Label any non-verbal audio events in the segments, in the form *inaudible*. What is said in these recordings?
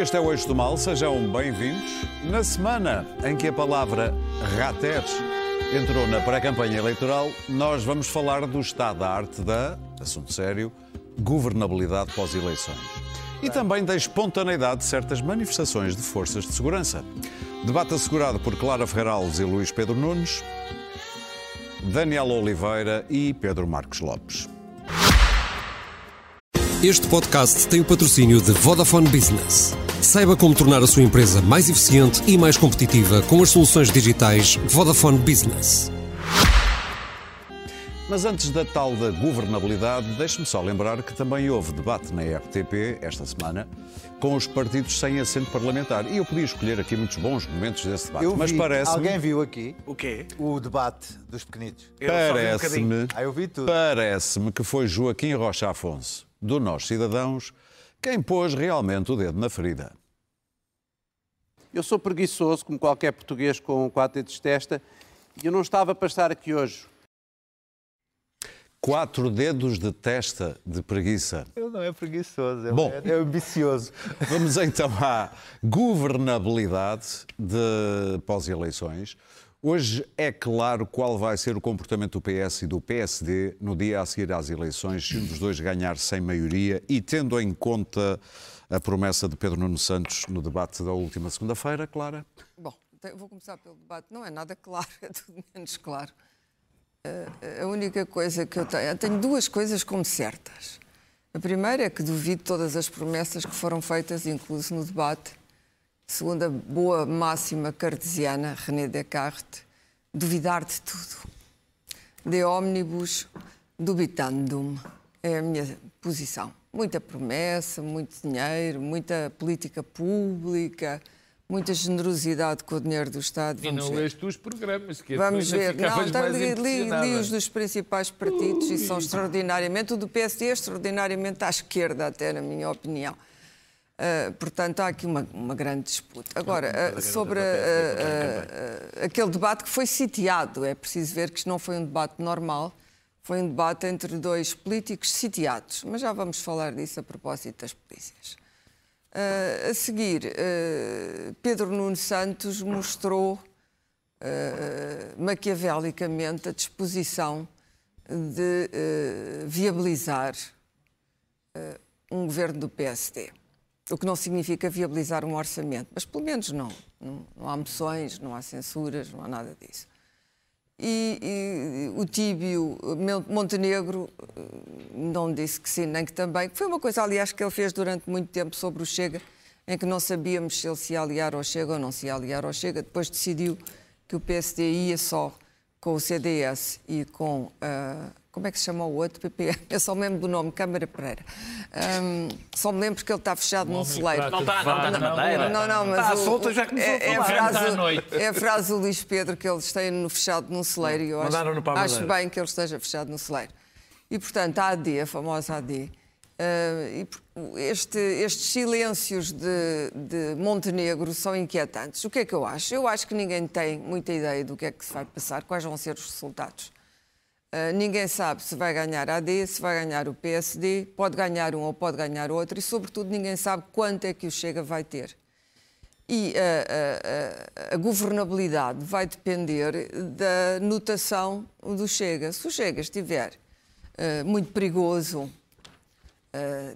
Este é o Eixo do Mal, sejam bem-vindos. Na semana em que a palavra rateres entrou na pré-campanha eleitoral, nós vamos falar do estado da arte da, assunto sério, governabilidade pós-eleições. E também da espontaneidade de certas manifestações de forças de segurança. Debate assegurado por Clara Ferrarales e Luís Pedro Nunes, Daniel Oliveira e Pedro Marcos Lopes. Este podcast tem o patrocínio de Vodafone Business. Saiba como tornar a sua empresa mais eficiente e mais competitiva com as soluções digitais Vodafone Business. Mas antes da tal da governabilidade, deixe-me só lembrar que também houve debate na RTP esta semana com os partidos sem assento parlamentar. E eu podia escolher aqui muitos bons momentos desse debate. Eu mas vi, parece alguém viu aqui O quê? o debate dos pequenitos. Um Parece-me bocadinho. Ah, eu vi tudo. parece-me que foi Joaquim Rocha Afonso, do Nós Cidadãos, quem pôs realmente o dedo na ferida. Eu sou preguiçoso, como qualquer português com quatro dedos de testa, e eu não estava para estar aqui hoje. Quatro dedos de testa de preguiça. Ele não é preguiçoso, ele Bom. é, é ambicioso. *laughs* Vamos então à governabilidade de pós-eleições. Hoje é claro qual vai ser o comportamento do PS e do PSD no dia a seguir às eleições, se um dos dois ganhar sem maioria e tendo em conta a promessa de Pedro Nuno Santos no debate da última segunda-feira, Clara? Bom, te- vou começar pelo debate. Não é nada claro, *laughs* é tudo menos claro. Eh, a única coisa que eu tenho. Eu tenho duas coisas como certas. A primeira é que duvido todas as promessas que foram feitas, incluso no debate. Segundo a boa máxima cartesiana, René Descartes, duvidar de tudo. De omnibus dubitandum. É a minha posição. Muita promessa, muito dinheiro, muita política pública, muita generosidade com o dinheiro do Estado. E Vamos não ver. leste os programas, que Vamos ainda ver. Não, então, li, li- li os dos principais partidos e são extraordinariamente. O do PSD é extraordinariamente à esquerda, até na minha opinião. Ah, portanto, há aqui uma, uma grande disputa. Agora, ah, sobre ah, aquele debate que foi sitiado, é preciso ver que isto não foi um debate normal, foi um debate entre dois políticos sitiados. Mas já vamos falar disso a propósito das polícias. A seguir, Pedro Nuno Santos mostrou maquiavelicamente a disposição de viabilizar um governo do PSD. O que não significa viabilizar um orçamento, mas pelo menos não. Não, não há moções, não há censuras, não há nada disso. E, e o Tíbio Montenegro eh, não disse que sim, nem que também. que Foi uma coisa, aliás, que ele fez durante muito tempo sobre o Chega, em que não sabíamos se ele se ia aliar ao Chega ou não se ia aliar ao Chega. Depois decidiu que o PSD ia só com o CDS e com. ah, como é que se chama o outro? PP. *laughs* Eu só me lembro do nome, Câmara Pereira. Ahm, só me lembro que ele está fechado num celeiro. Não está não está na madeira. Não, não, mas Está solta, já começou é, a é a falar. frase, é a frase do Luís Pedro que eles têm no fechado num celeiro e eu acho, a acho bem que ele esteja fechado no celeiro. E, portanto, a AD, a famosa AD, e por- este- estes silêncios de, de Montenegro são inquietantes. O que é que eu acho? Eu acho que ninguém tem muita ideia do que é que se vai passar, quais vão ser os resultados. Uh, ninguém sabe se vai ganhar a AD, se vai ganhar o PSD, pode ganhar um ou pode ganhar outro, e, sobretudo, ninguém sabe quanto é que o Chega vai ter. E a, a- a- a governabilidade vai depender da notação do Chega. Se o Chega estiver uh, muito perigoso, uh,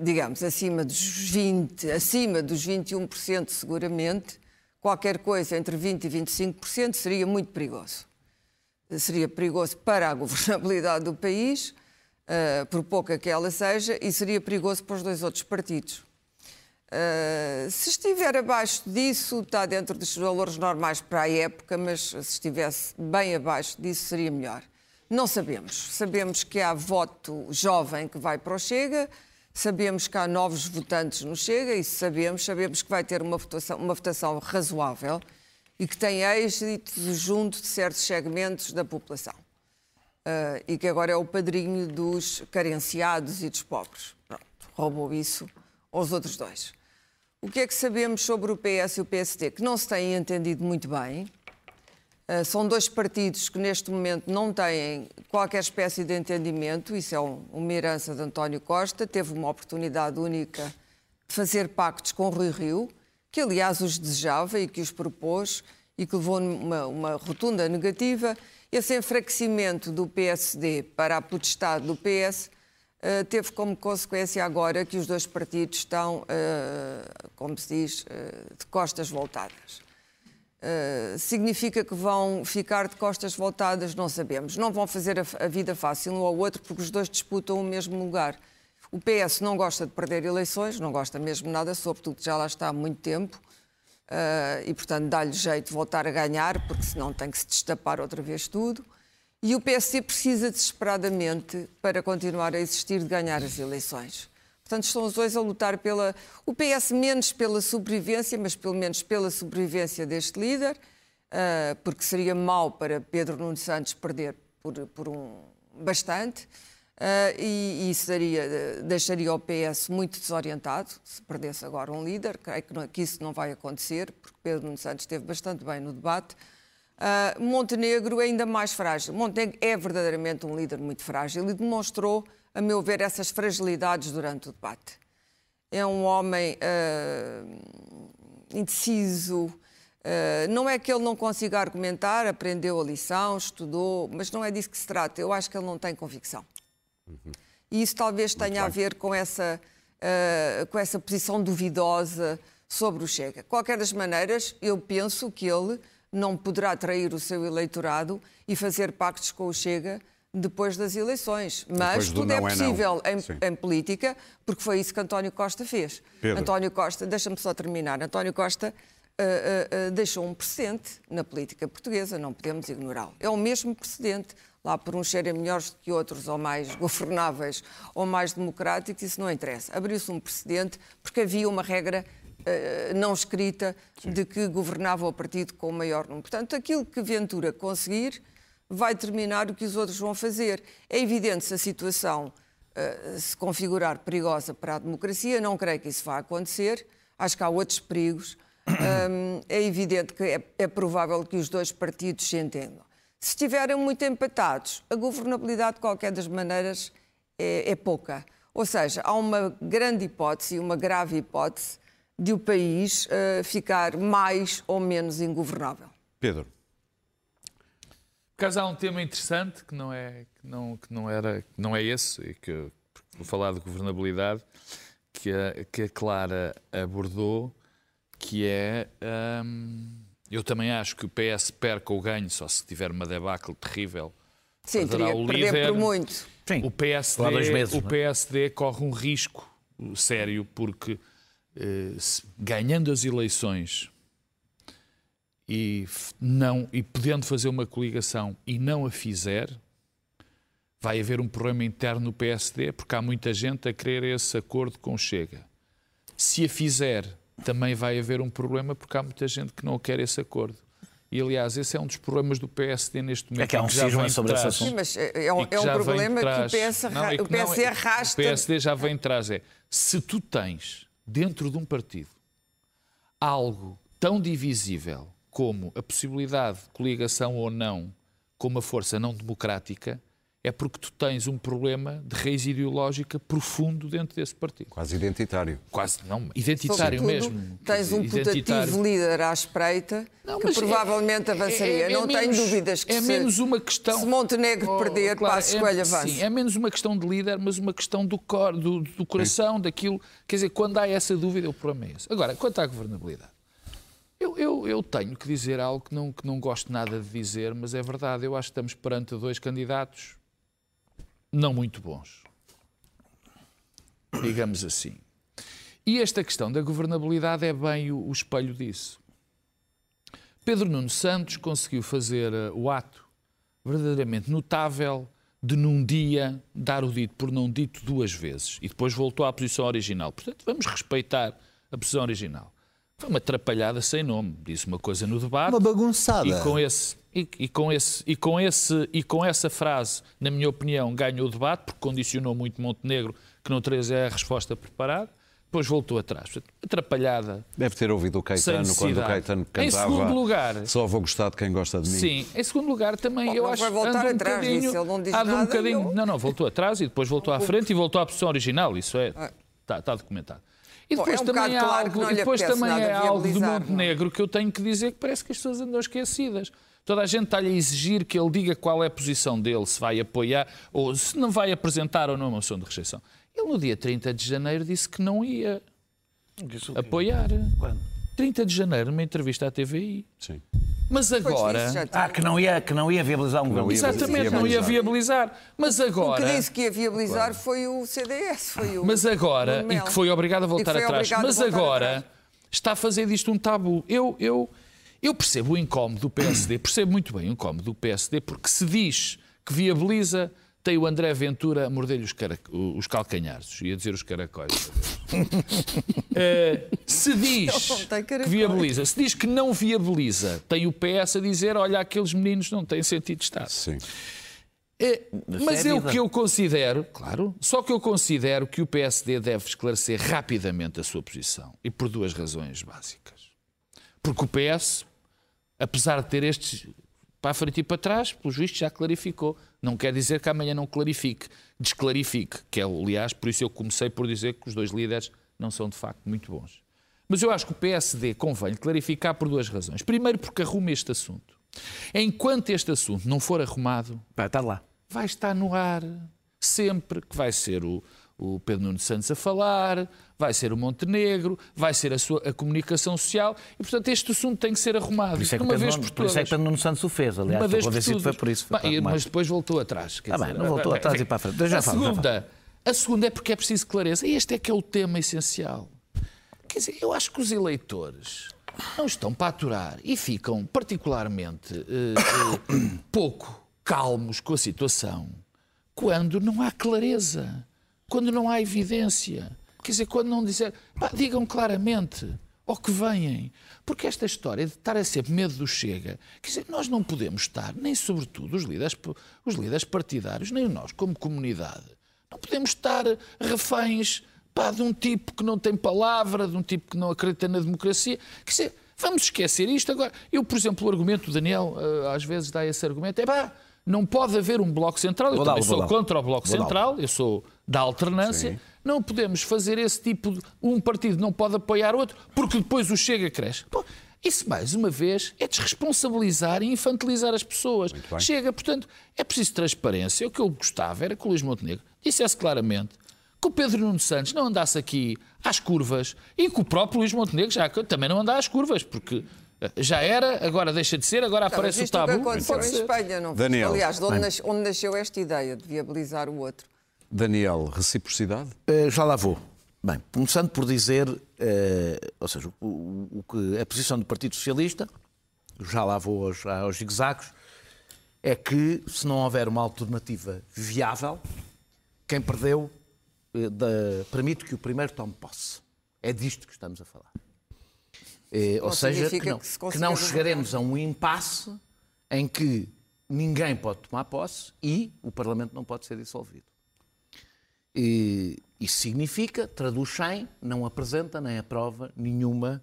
digamos, acima dos 20, acima dos 21% seguramente, qualquer coisa entre 20% e 25% seria muito perigoso seria perigoso para a governabilidade do país, eh, por pouca que ela seja, e seria perigoso para os dois outros partidos. Eh, se estiver abaixo disso, está dentro dos valores normais para a época, mas se estivesse bem abaixo disso, seria melhor. Não sabemos. Sabemos que há voto jovem que vai para o Chega, sabemos que há novos votantes no Chega, e sabemos, sabemos que vai ter uma votação, uma votação razoável e que tem êxito junto de certos segmentos da população. Ah, e que agora é o padrinho dos carenciados e dos pobres. Pronto, roubou isso aos outros dois. O que é que sabemos sobre o PS e o PSD? Que não se têm entendido muito bem. Ah, são dois partidos que neste momento não têm qualquer espécie de entendimento. Isso é um- uma herança de António Costa. Teve uma oportunidade única de fazer pactos com Rui Rio que aliás os desejava e que os propôs e que levou uma, uma rotunda negativa. Esse enfraquecimento do PSD para a potestade do PS Uh, teve como consequência agora que os dois partidos estão, uh, como se diz, uh, de costas voltadas. significa que vão ficar de costas voltadas? Não sabemos. Não vão fazer a, a, vida fácil um ao outro porque os dois disputam o mesmo lugar. O PS não gosta de perder eleições, não gosta mesmo nada, sobretudo já lá está há muito tempo. e, portanto, dá-lhe jeito de voltar a ganhar, porque senão tem que se destapar outra vez tudo. E o PSD precisa desesperadamente, para continuar a existir, de ganhar as eleições. Portanto, estão os dois a lutar pela. O PS menos pela sobrevivência, mas pelo menos pela sobrevivência deste líder, uh, porque seria mau para Pedro Nuno Santos perder por, por um bastante. Uh, e, isso daria, deixaria o PS muito desorientado se perdesse agora um líder. Creio que, não, que isso não vai acontecer, porque Pedro Santos esteve bastante bem no debate. Uh, Montenegro é ainda mais frágil. Montenegro é verdadeiramente um líder muito frágil e demonstrou, a meu ver, essas fragilidades durante o debate. É um homem uh, indeciso. Uh, não é que ele não consiga argumentar, aprendeu a lição, estudou, mas não é disso que se trata. Eu acho que ele não tem convicção. Uhum. E isso talvez tenha a ver com essa, com essa posição duvidosa sobre o Chega. Qualquer das maneiras, eu penso que ele não poderá atrair o seu eleitorado e fazer pactos com o Chega depois das eleições. Mas tudo é possível é em, em, política, porque foi isso que António Costa fez. Pedro. António Costa, deixa-me só terminar, António Costa uh, uh, uh, deixou um precedente na política portuguesa, não podemos ignorá-lo. É o mesmo precedente. Lá por uns serem melhores do que outros, ou mais *laughs* governáveis, ou mais democráticos, isso não interessa. Abriu-se um precedente porque havia uma regra eh, não escrita Sim. de que governava o partido com o maior número. Portanto, aquilo que Ventura conseguir vai determinar o que os outros vão fazer. É evidente se a situação uh, se configurar perigosa para a democracia, não creio que isso vá acontecer. Acho que há outros perigos. *coughs* Um, é evidente que é, é provável que os dois partidos se entendam. Se estiverem muito empatados, a governabilidade, de qualquer das maneiras, é, é pouca. Ou seja, há uma grande hipótese, uma grave hipótese, de o país uh, ficar mais ou menos ingovernável. Pedro. Caso há um tema interessante que não é que não que não era que não é esse e que vou falar de governabilidade que a, que a Clara abordou que é hum, eu também acho que o PS perca ou ganhe só se tiver uma debacle terrível Sim, teria o líder, perder por muito. Sim, o PSD, meses, o PSD corre um risco sério porque eh, ganhando as eleições e, não, e podendo fazer uma coligação e não a fizer, vai haver um problema interno no PSD, porque há muita gente a querer esse acordo com o Chega. Se a fizer, também vai haver um problema, porque há muita gente que não quer esse acordo. E, aliás, esse é um dos problemas do PSD neste momento. É que há um cisma sobre esse assunto. Sim, mas é, é um, é um problema que o, PS, não, é que o PSD não, arrasta. O PSD já vem atrás. É, se tu tens dentro de um partido algo tão divisível como a possibilidade de coligação ou não com uma força não democrática, é porque tu tens um problema de raiz ideológica profundo dentro desse partido. Quase identitário. Quase, não, identitário mesmo. Tens um putativo líder à espreita não, que provavelmente é, avançaria. É, é, não menos, tenho dúvidas que é se, menos uma questão, se Montenegro oh, perder, claro, passo escolha é, Sim, é menos uma questão de líder, mas uma questão do, cor, do, do coração, daquilo. Quer dizer, quando há essa dúvida, o problema é esse. Agora, quanto à governabilidade. Eu, eu, eu, tenho que dizer algo que não, que não gosto nada de dizer, mas é verdade. Eu acho que estamos perante dois candidatos não muito bons. Digamos assim. E esta questão da governabilidade é bem o, o espelho disso. Pedro Nuno Santos conseguiu fazer uh, o ato verdadeiramente notável de num dia dar o dito por não dito duas vezes e depois voltou à posição original. Portanto, vamos respeitar a posição original. Foi uma atrapalhada sem nome. Disse uma coisa no debate. Uma bagunçada. E com esse, e, e, com esse, e, com esse, e com essa frase, na minha opinião, ganhou o debate, porque condicionou muito Montenegro, que não trazia a resposta preparada. Depois voltou atrás. Atrapalhada. Deve ter ouvido o Caetano quando o Caetano cantava. Em segundo lugar. Só vou gostar de quem gosta de mim. Sim, em segundo lugar também Bom, eu acho vai voltar um atrás disso, ele não diz nada. Um bocadinho, eu... Não, não, voltou atrás e depois voltou à frente e voltou à posição original. Isso é. Está, está documentado. E depois Bom, é um também, há claro algo, e depois também é algo do Montenegro que eu tenho que dizer que parece que as pessoas andam esquecidas. Toda a gente está-lhe a exigir que ele diga qual é a posição dele, se vai apoiar, ou se não vai apresentar ou não uma moção de rejeição. Ele, no dia 30 de janeiro, disse que não ia apoiar. Quando? 30 de janeiro, numa entrevista à TVI. Sim. Mas agora. Ah, que não ia, que não ia viabilizar um governo. Exatamente, não ia viabilizar. Mas agora. O que disse que ia viabilizar claro. foi o CDS. Foi o, mas agora, e que foi obrigado a voltar atrás. Mas agora atrás. está a fazer disto um tabu. Eu, eu, eu percebo o incómodo do PSD, percebo muito bem o incómodo do PSD, porque se diz que viabiliza, tem o André Ventura a morder-lhe os, os calcanhares, ia dizer os caracóis. uh, *laughs* se diz que viabiliza, se diz que não viabiliza, tem o PS a dizer: olha, aqueles meninos não têm sentido de Estado. Sim. É, mas é o que eu considero, claro, só que eu considero que o PSD deve esclarecer rapidamente a sua posição e por duas razões básicas. Porque o PS apesar de ter estes para a frente e para trás, pelo juiz já clarificou. Não quer dizer que amanhã não clarifique, desclarifique, que é, aliás, por isso eu comecei por dizer que os dois líderes não são de facto muito bons. Mas eu acho que o PSD convém clarificar por duas razões. Primeiro, porque arruma este assunto. Enquanto este assunto não for arrumado, vai estar lá. Vai estar no ar sempre que vai ser o, o Pedro Nuno Santos a falar, vai ser o Montenegro, vai ser a, sua, a comunicação social e, portanto, este assunto tem que ser arrumado. Por isso é que, uma Pedro, vez por, por isso é que Pedro Nuno Santos o fez, aliás, uma vez por todas. foi por isso. Foi mas depois voltou atrás. Ah, bem, não voltou atrás e para a frente. Já a, segunda, a segunda é porque é preciso clareza. E este é que é o tema essencial. Quer dizer, eu acho que os eleitores não estão para aturar e ficam particularmente uh, uh, *coughs* pouco calmos com a situação quando não há clareza quando não há evidência. Quer dizer, quando não disser, pá, digam claramente ao que vêm. Porque esta história de estar a ser medo do Chega, quer dizer, nós não podemos estar, nem sobretudo os líderes, os líderes partidários, nem nós como comunidade, não podemos estar reféns pá, de um tipo que não tem palavra, de um tipo que não acredita na democracia. Quer dizer, vamos esquecer isto agora. Eu, por exemplo, o argumento, o Daniel eh, às vezes dá esse argumento, é pá, não pode haver um Bloco Central. Eu vou também sou contra o Bloco Central, eu sou da alternância. Sim. Não podemos fazer esse tipo de. Um partido não pode apoiar outro, porque depois o Chega cresce. Pô, isso, mais uma vez, é desresponsabilizar e infantilizar as pessoas. Chega, portanto, é preciso transparência. O que eu gostava era que o Luís Montenegro dissesse claramente que o Pedro Nuno Santos não andasse aqui às curvas e que o próprio Luís Montenegro já também não anda às curvas, porque já era, agora deixa de ser, agora aparece o tabu. O que aconteceu em Espanha, não Daniel. Aliás, de onde, nas, onde, nasceu esta ideia de viabilizar o outro? Daniel, reciprocidade? Uh, já lá vou. Bem, começando por dizer, uh, ou seja, o, o, que a posição do Partido Socialista, já lá vou aos, aos zigzags, é que se não houver uma alternativa viável, quem perdeu uh, da, permite que o primeiro tome posse. É disto que estamos a falar. Eh, ou seja, que não, que, que não chegaremos a um impasse em que ninguém pode tomar posse e o Parlamento não pode ser dissolvido. E, isso significa, traduz em, não apresenta nem aprova nenhuma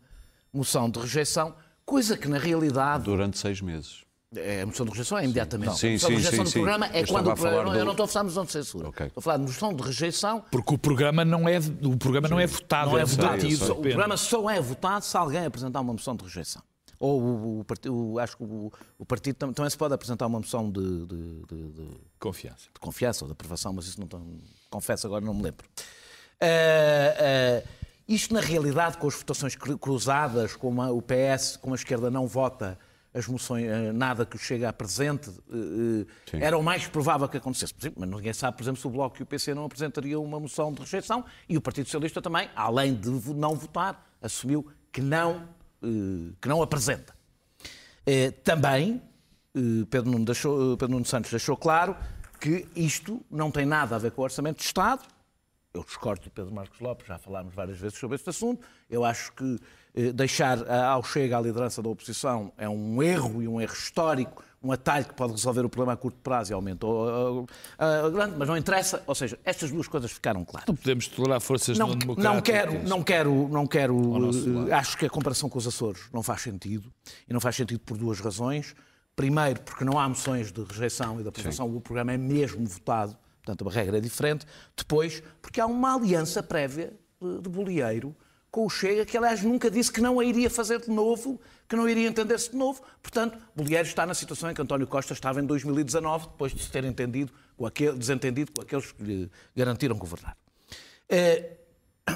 moção de rejeição, coisa que na realidade. Durante seis meses. É, a moção de rejeição é imediatamente. Sim, sim, a moção de rejeição sim, do programa é quando o programa. Do... Eu não estou a falar de moção de censura. Okay. Estou a falar de moção de rejeição. Porque o programa não é, o programa não é votado. Não é, é votado. O programa só é votado se alguém apresentar uma moção de rejeição. Ou o, o, o acho que o, o, partido também, também se pode apresentar uma moção de, de, de, de, confiança. De confiança ou de aprovação, mas isso não estou, confesso agora não me lembro. Uh, uh, isto na realidade com as votações cruzadas, como o PS, como a esquerda não vota as moções, eh, nada que chegue a presente, eh, eh, era o mais provável que acontecesse. Mas ninguém sabe, por exemplo, se o Bloco e o PC não apresentariam uma moção de rejeição e o Partido Socialista também, além de não votar, assumiu que não, que não apresenta. Também, Pedro Nuno, deixou, Pedro Nuno Santos deixou claro que isto não tem nada a ver com o Orçamento de Estado. Eu discordo de Pedro Marcos Lopes, já falámos várias vezes sobre este assunto. Eu acho que deixar ao Chega a liderança da oposição é um erro e um erro histórico, um atalho que pode resolver o problema a curto prazo e aumentou a, grande, mas não interessa. Ou seja, estas duas coisas ficaram claras. Não podemos tolerar forças não, não democráticas. Não quero, não quero, não quero. Eh, acho que a comparação com os Açores não faz sentido e não faz sentido por duas razões. Primeiro, porque não há moções de rejeição e de aprovação, Sim. o programa é mesmo votado, portanto a regra é diferente. Depois, porque há uma aliança prévia de, de bolieiro com o Chega, que aliás nunca disse que não a iria fazer de novo, que não iria entender-se de novo. Portanto, Bolieiro está na situação em que António Costa estava em 2019, depois de se ter entendido com aquele, desentendido com aqueles que lhe garantiram governar. Eh,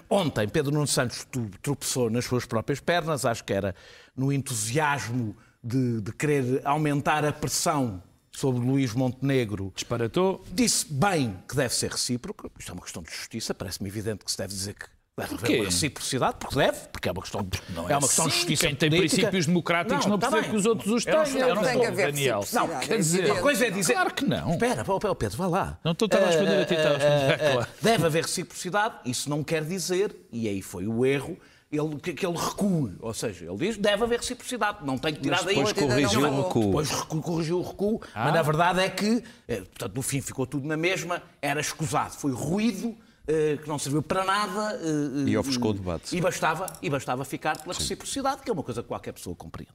ontem, Pedro Nuno Santos tropeçou nas suas próprias pernas, acho que era no entusiasmo de, de querer aumentar a pressão sobre Luís Montenegro. Disparatou. Disse bem que deve ser recíproco. Isto é uma questão de justiça. Parece-me evidente que se deve dizer que Deve haver uma reciprocidade, porque deve, porque é uma questão de, não é, é uma questão de justiça Quem tem política. princípios democráticos não, não tá percebe que os outros os têm. Não, não, não tem haver Daniel. Não, quer dizer, uma coisa é dizer... Claro que não. Espera, Pedro, vá lá. Não estou a responder a ti, estava a responder. Deve haver reciprocidade, isso não quer dizer, e aí foi o erro, ele, que, que ele recue. Ou seja, ele diz deve haver reciprocidade, não tem que tirar daí. Depois corrigiu o recuo. Depois corrigiu o recuo, ah. mas na verdade é que, eh, portanto, no fim ficou tudo na mesma, era escusado, foi ruído. Uh, que não serviu para nada uh, e ofuscou o debate. E bastava, e bastava ficar pela Sim. reciprocidade, que é uma coisa que qualquer pessoa compreende,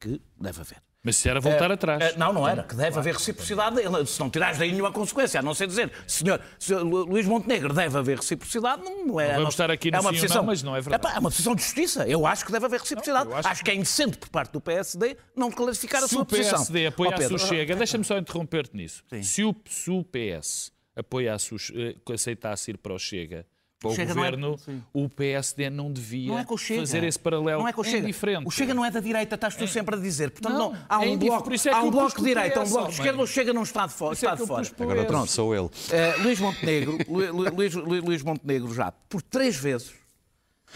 que deve haver. Mas se era voltar uh, atrás. Uh, não, não era. Que deve claro. haver reciprocidade. Se não tirares daí nenhuma consequência, a não ser dizer, senhor, senhor Luís Montenegro, deve haver reciprocidade, não, não é. Não vamos estar aqui no é uma posição, mas não é verdade. É, é, uma posição de justiça. Eu acho que deve haver reciprocidade. Não, acho, acho que... que... é indecente por parte do PSD não clarificar a sua posição. Se o PSD apoiasse o Chega, deixa-me só interromper-te nisso. Se o, se o PS apoiasse, uh, aceitasse ir para o Chega para o, Chega é- governo, é... o PSD não devia não é fazer esse paralelo. Não é com o é Chega. diferente. O Chega não é da direita, estás tu é. sempre a dizer. Portanto, não, não há um bloco, é há um bloco de direita, um bloco de esquerda, o Chega não está de, fo está de fora. Agora pronto, sou ele. Uh, Luís Montenegro, *laughs* Luís, Luís, Montenegro já, por três vezes,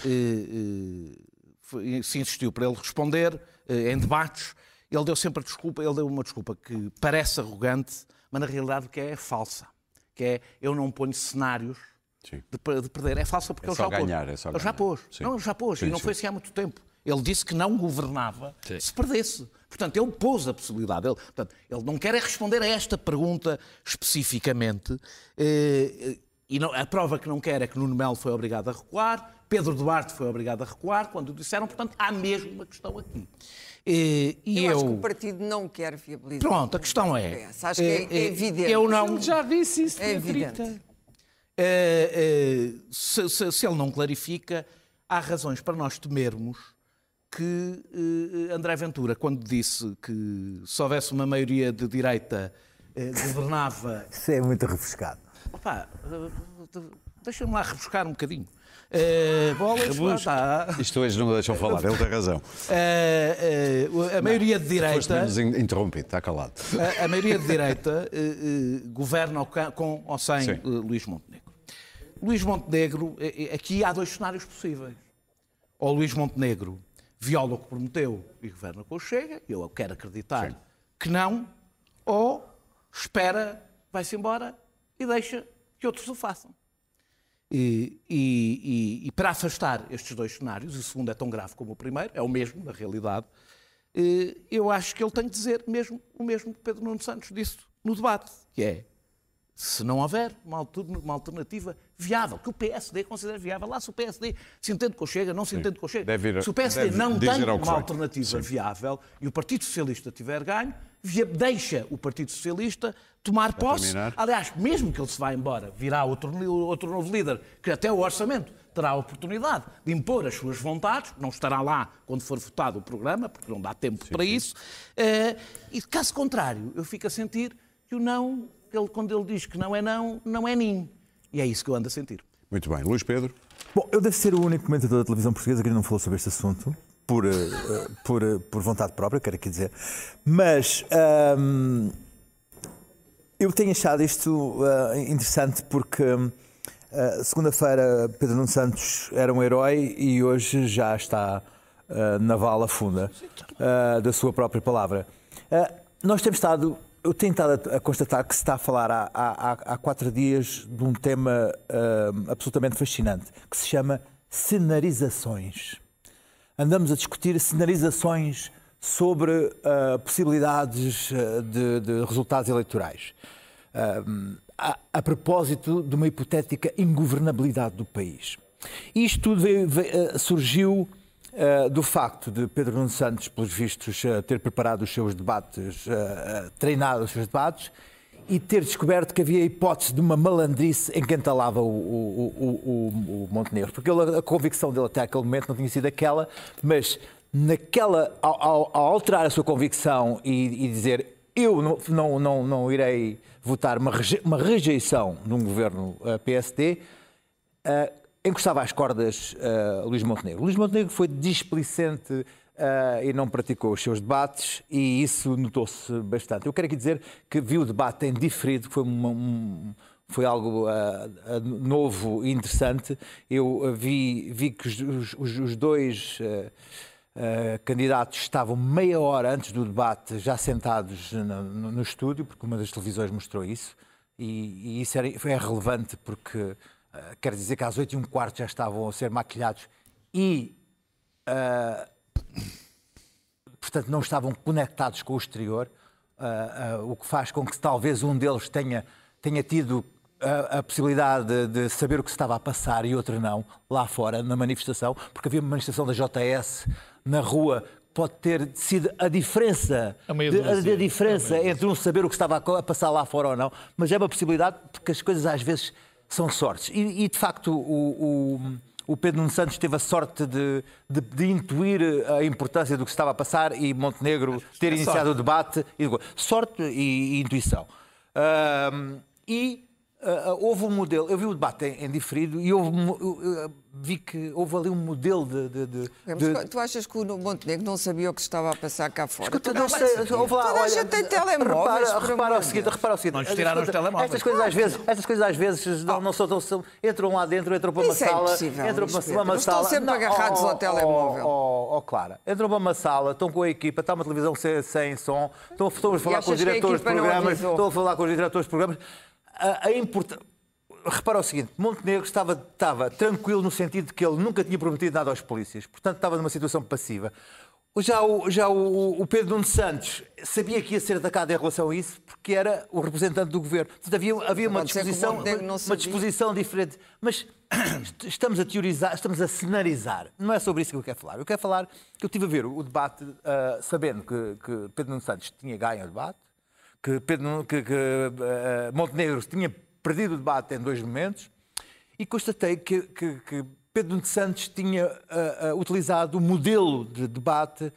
uh, uh, se insistiu para ele responder em debates, ele deu sempre a desculpa, ele deu uma desculpa que parece arrogante, mas na realidade que é falsa. Que é, eu não ponho cenários de, de, perder. É falsa porque é ele já ganhar, pôs. É só ele já pôs. Sim. Não, ele já pôs. Sim, e não sim. foi assim há muito tempo. Ele disse que não governava se perdesse. Portanto, ele pôs a possibilidade. Ele, portanto, ele não quer é responder a esta pergunta especificamente. Eh, e não, a prova que não quer é que Nuno Melo foi obrigado a recuar, Pedro Duarte foi obrigado a recuar, quando disseram, portanto, há mesmo uma questão aqui. E, e eu, eu, acho que o partido não quer viabilizar. Pronto, a questão é. Acho que é, é evidente. Eu não. Ele já disse isso. É evidente. Uh, se, se, se, ele não clarifica, há razões para nós temermos que André Ventura, quando disse que se houvesse uma maioria de direita, governava. Isso é muito refrescado. deixa-me lá refrescar um bocadinho. Uh, bolas, tá. Isto hoje não deixam falar, ele tem razão. Uh, uh, a maioria de direita. Interrompido, está calado. A, a maioria de direita governa com ou sem Luís Montenegro. Luís Montenegro, aqui há dois cenários possíveis. Ou Luís Montenegro viola o que prometeu e governa com o Chega, eu quero acreditar Sim. que não, ou espera, vai-se embora e deixa que outros o façam. E, e, e, para afastar estes dois cenários, o segundo é tão grave como o primeiro, é o mesmo, na realidade, eu acho que ele tem que dizer mesmo o mesmo que Pedro Nuno Santos disse no debate, que é se não houver uma alternativa viável, que o PSD considera viável, lá se o PSD se entende com o Chega, não se entende com o Chega. Ir, se o PSD não tem uma alternativa Sim. viável e o Partido Socialista tiver ganho, deixa o Partido Socialista tomar posse. Aliás, mesmo que ele se vá embora, virá outro, outro novo líder, que até o orçamento terá a oportunidade de impor as suas vontades, não estará lá quando for votado o programa, porque não dá tempo sim, para sim. isso. Uh, e caso contrário, eu fico a sentir que o não ele, quando ele diz que não é não, não é nim. E é isso que eu ando a sentir. Muito bem. Luís Pedro? Bom, eu devo ser o único comentador da televisão portuguesa que ainda não falou sobre este assunto, por, uh, por, uh, por vontade própria, quero aqui dizer. Mas um, eu tenho achado isto uh, interessante porque segunda-feira Pedro Nuno Santos era um herói e hoje já está na vala funda da sua própria palavra. nós temos estado eu tenho estado a, constatar que se está a falar há, há, há quatro dias de um tema uh, absolutamente fascinante, que se chama cenarizações. Andamos a discutir cenarizações sobre uh, possibilidades ah, de, de, resultados eleitorais. Uh, a, a, propósito de uma hipotética ingovernabilidade do país. Isto tudo veio, veio, surgiu Uh, do facto de Pedro Nuno Santos, pelos vistos, uh, ter preparado os seus debates, uh, treinado os seus debates, e ter descoberto que havia hipótese de uma malandrice em quem talava o, o, o, o, Montenegro. Porque ele, a convicção dele até aquele momento não tinha sido aquela, mas naquela, ao, ao, alterar a sua convicção e, e dizer eu não, não, não, não, irei votar uma, reje, uma rejeição num governo PSD, encostava às cordas uh, Luís Montenegro. Luís Montenegro foi displicente Uh, e não praticou os seus debates e isso notou-se bastante. Eu quero aqui dizer que vi o debate em diferido, foi, uma, um, foi algo uh, novo e interessante. Eu vi, vi que os, os, os dois candidatos estavam meia hora antes do debate já sentados no, no, no estúdio, porque uma das televisões mostrou isso, e, e isso era, é relevante porque quer dizer que às oito e um quarto já estavam a ser maquilhados e portanto não estavam conectados com o exterior, uh, uh, o que faz com que talvez um deles tenha, tenha tido a, a possibilidade de, de, saber o que se estava a passar e outro não, lá fora, na manifestação, porque havia uma manifestação da JS na rua pode ter sido a diferença, a, de, a, a diferença entre um saber o que estava a passar lá fora ou não, mas é uma possibilidade porque as coisas às vezes são sortes. E, e de facto o, o o Pedro Nuno Santos teve a sorte de, de, de, intuir a importância do que estava a passar e Montenegro ter é iniciado sorte. o debate. Sorte e, e intuição. Uh, e uh, houve um modelo, eu vi o debate em, em diferido e houve, uh, vi que houve ali um modelo de. de, de, de... Tu achas que o Montenegro não sabia o que estava a passar cá fora? Escuta, não sei, houve lá, olha, gente tem telemóveis. Repara, repara, o seguinte, repara o seguinte. Não tiraram os telemóveis. Estas coisas às vezes, estas coisas às vezes não, não são tão. Entram lá dentro, entram para uma Isso sala. É entram para uma, uma sala. Estão sempre não, agarrados oh, ao telemóvel. Oh, oh, oh, Clara, entram para uma sala, estão com a equipa, está uma televisão sem, sem som, estão, estão a falar com os diretores de programas, estão a falar com os diretores de programas. A, a importância repara o seguinte, Montenegro estava, estava tranquilo no sentido de que ele nunca tinha prometido nada aos polícias, portanto estava numa situação passiva. Já o, já o, o Pedro Nuno Santos sabia que ia ser atacado em relação a isso, porque era o representante do governo. Portanto, havia, havia uma, disposição, uma, uma disposição diferente. Mas *clears throat* estamos a teorizar, estamos a cenarizar. Não é sobre isso que eu quero falar. Eu quero falar que eu estive a ver o debate uh, sabendo que, que Pedro Nuno Santos tinha ganho o debate, que, Pedro, que, que uh, Montenegro tinha perdido o debate em dois momentos e constatei que, que, que Pedro de Santos tinha uh, uh, utilizado um modelo de debate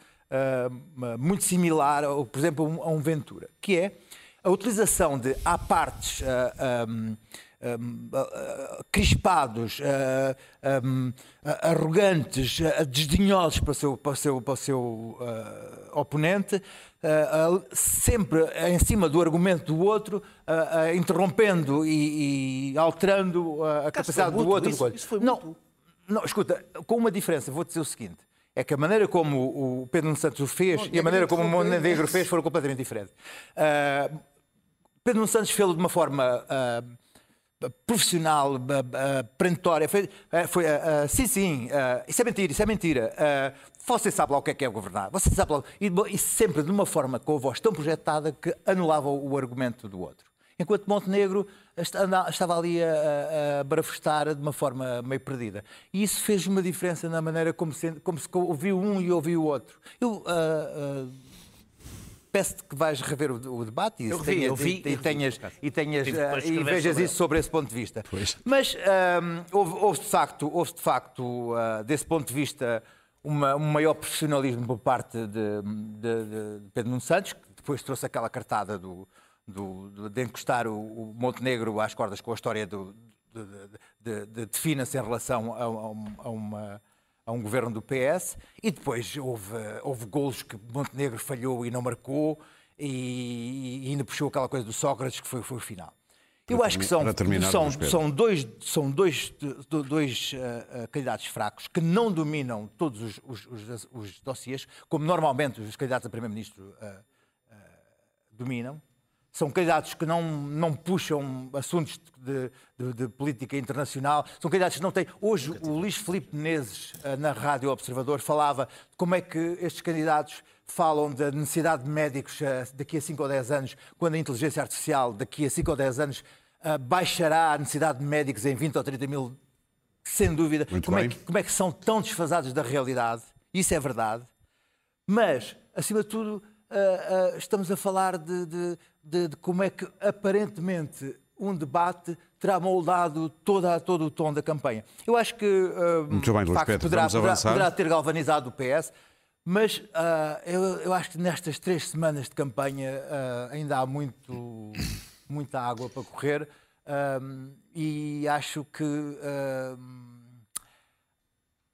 muito similar, por exemplo, a um Ventura, que é a utilização de há partes um, um, crispados, um, arrogantes, desdenhosos para o seu, para o seu, para o seu oponente, uh, sempre em cima do argumento do outro, uh, interrompendo e, e alterando a capacidade do outro. Isso, isso não, não, escuta, com uma diferença, vou dizer o seguinte. É que a maneira como o Pedro Santos o fez e a maneira como o Montenegro fez foram completamente diferentes. Uh, Pedro Santos fez-lo de uma forma uh, profissional, perentória. Foi, foi uh, sim, sim, uh, isso é mentira, isso é mentira. Uh, você sabe lá o que é que é governar. Você sabe lá. E, e sempre de uma forma com a voz tão projetada que anulava o argumento do outro. Enquanto Montenegro estava ali a, a barafustar de uma forma meio perdida. E isso fez uma diferença na maneira como se, como se ouviu um e ouviu o outro. Eu peço-te que vais rever o, o debate e, vi, tenhas, vi, e, e tenhas, e, tenhas, uh, e vejas isso sobre esse ponto de vista. Pois. Mas um, houve, houve, de facto, houve de facto uh, desse ponto de vista, uma, um maior profissionalismo por parte de, de, de Pedro Nuno Santos, que depois trouxe aquela cartada do, do, de encostar o, o Montenegro às cordas com a história do, de, de, de, Finas em relação a, a, a uma a um governo do PS e depois houve, houve golos que Montenegro falhou e não marcou e, e ainda puxou aquela coisa do Sócrates que foi, foi o final. Eu acho que são, são, são dois, são dois, dois uh, candidatos fracos que não dominam todos os, os, os, os dossiês, como normalmente os candidatos a Primeiro-Ministro uh, uh, dominam são candidatos que não, não puxam assuntos de, de, de, política internacional, são candidatos que não têm. Hoje, o Luís Filipe Menezes, eh, na Rádio Observador, falava de como é que estes candidatos falam da necessidade de médicos eh, daqui a 5 ou 10 anos, quando a inteligência artificial daqui a 5 ou 10 anos eh, baixará a necessidade de médicos em 20 ou 30 mil, sem dúvida. Como é, que, como é que são tão desfasados da realidade? Isso é verdade. Mas, acima de tudo, estamos a falar de, de, de, de como é que aparentemente um debate terá moldado toda, todo o tom da campanha. Eu acho que uh, Muito bem, Luís Pedro, poderá, poderá, poderá, ter galvanizado o PS, mas uh, eu, eu, acho que nestas três semanas de campanha uh, ainda há muito, muita água para correr e acho que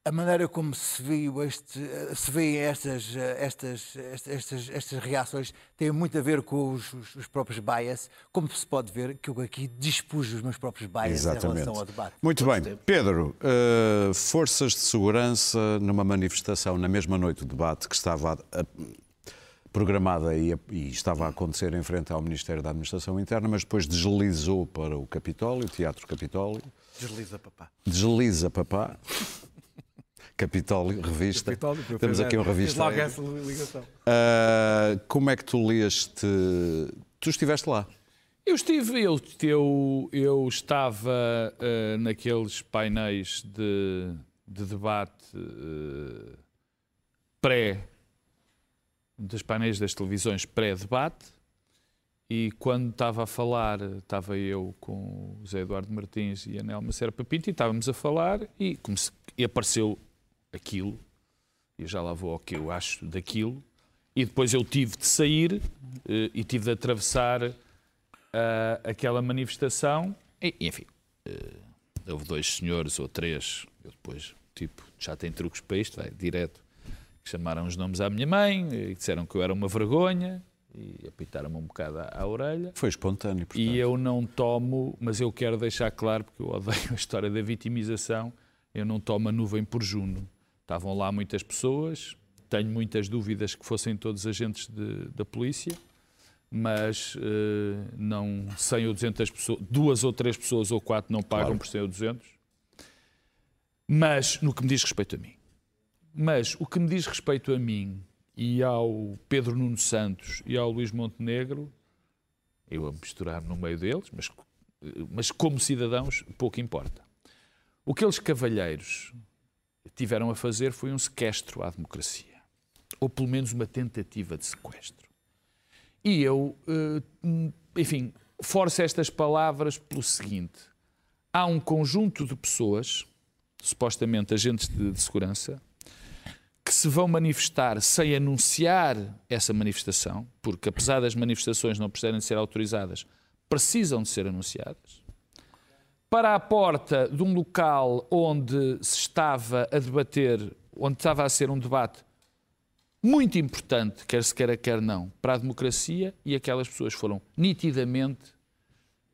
a maneira como se viu este, se vêem estas, estas, estas, estas reações tem muito a ver com os, os, próprios bias, como se pode ver que eu aqui dispus os meus próprios bias Exatamente. em relação ao debate. Muito bem. Pedro, uh, forças de segurança numa manifestação na mesma noite do debate que estava a, programada e, e, estava a acontecer em frente ao Ministério da Administração Interna, mas depois deslizou para o Capitólio, o Teatro Capitólio. Desliza papá. Desliza papá. Capitólio, revista. Capitólio, Temos aqui uma revista. Logo essa ligação. Uh, como é que tu leste? Tu estiveste lá? Eu estive, eu, eu, eu estava uh, naqueles painéis de, de debate uh, pré, dos painéis das televisões pré-debate, e quando estava a falar, estava eu com o José Eduardo Martins e a Nelma Serpa Pinto, e estávamos a falar, e, e apareceu aquilo, e já lá vou ao que eu acho daquilo, e depois eu tive de sair eh, e tive de atravessar uh, aquela manifestação, e, enfim, uh, houve dois senhores ou três, eu depois, tipo, já tem truques para isto, vai, direto, que chamaram os nomes à minha mãe, e disseram que eu era uma vergonha, e apitaram-me um bocado à, à, orelha. Foi espontâneo, portanto. E eu não tomo, mas eu quero deixar claro, porque eu odeio a história da vitimização, eu não tomo a nuvem por Juno. Estavam lá muitas pessoas, tenho muitas dúvidas que fossem todos agentes de, da polícia, mas uh, não 100 ou 200 pessoas, duas ou três pessoas ou quatro não pagam claro. por 100 ou 200. Mas, no que me diz respeito a mim. Mas o que me diz respeito a mim e ao Pedro Nuno Santos e ao Luís Montenegro, eu a misturar no meio deles, mas, mas como cidadãos, pouco importa. O que eles cavalheiros tiveram a fazer foi um sequestro à democracia. Ou pelo menos uma tentativa de sequestro. E eu, eh, enfim, forço estas palavras pelo seguinte: há um conjunto de pessoas, supostamente agentes de, de segurança, que se vão manifestar sem anunciar essa manifestação, porque apesar das manifestações não precisarem ser autorizadas, precisam de ser anunciadas para a porta de um local onde se estava a debater, onde estava a ser um debate muito importante, quer se queira, quer não, para a democracia, e aquelas pessoas foram nitidamente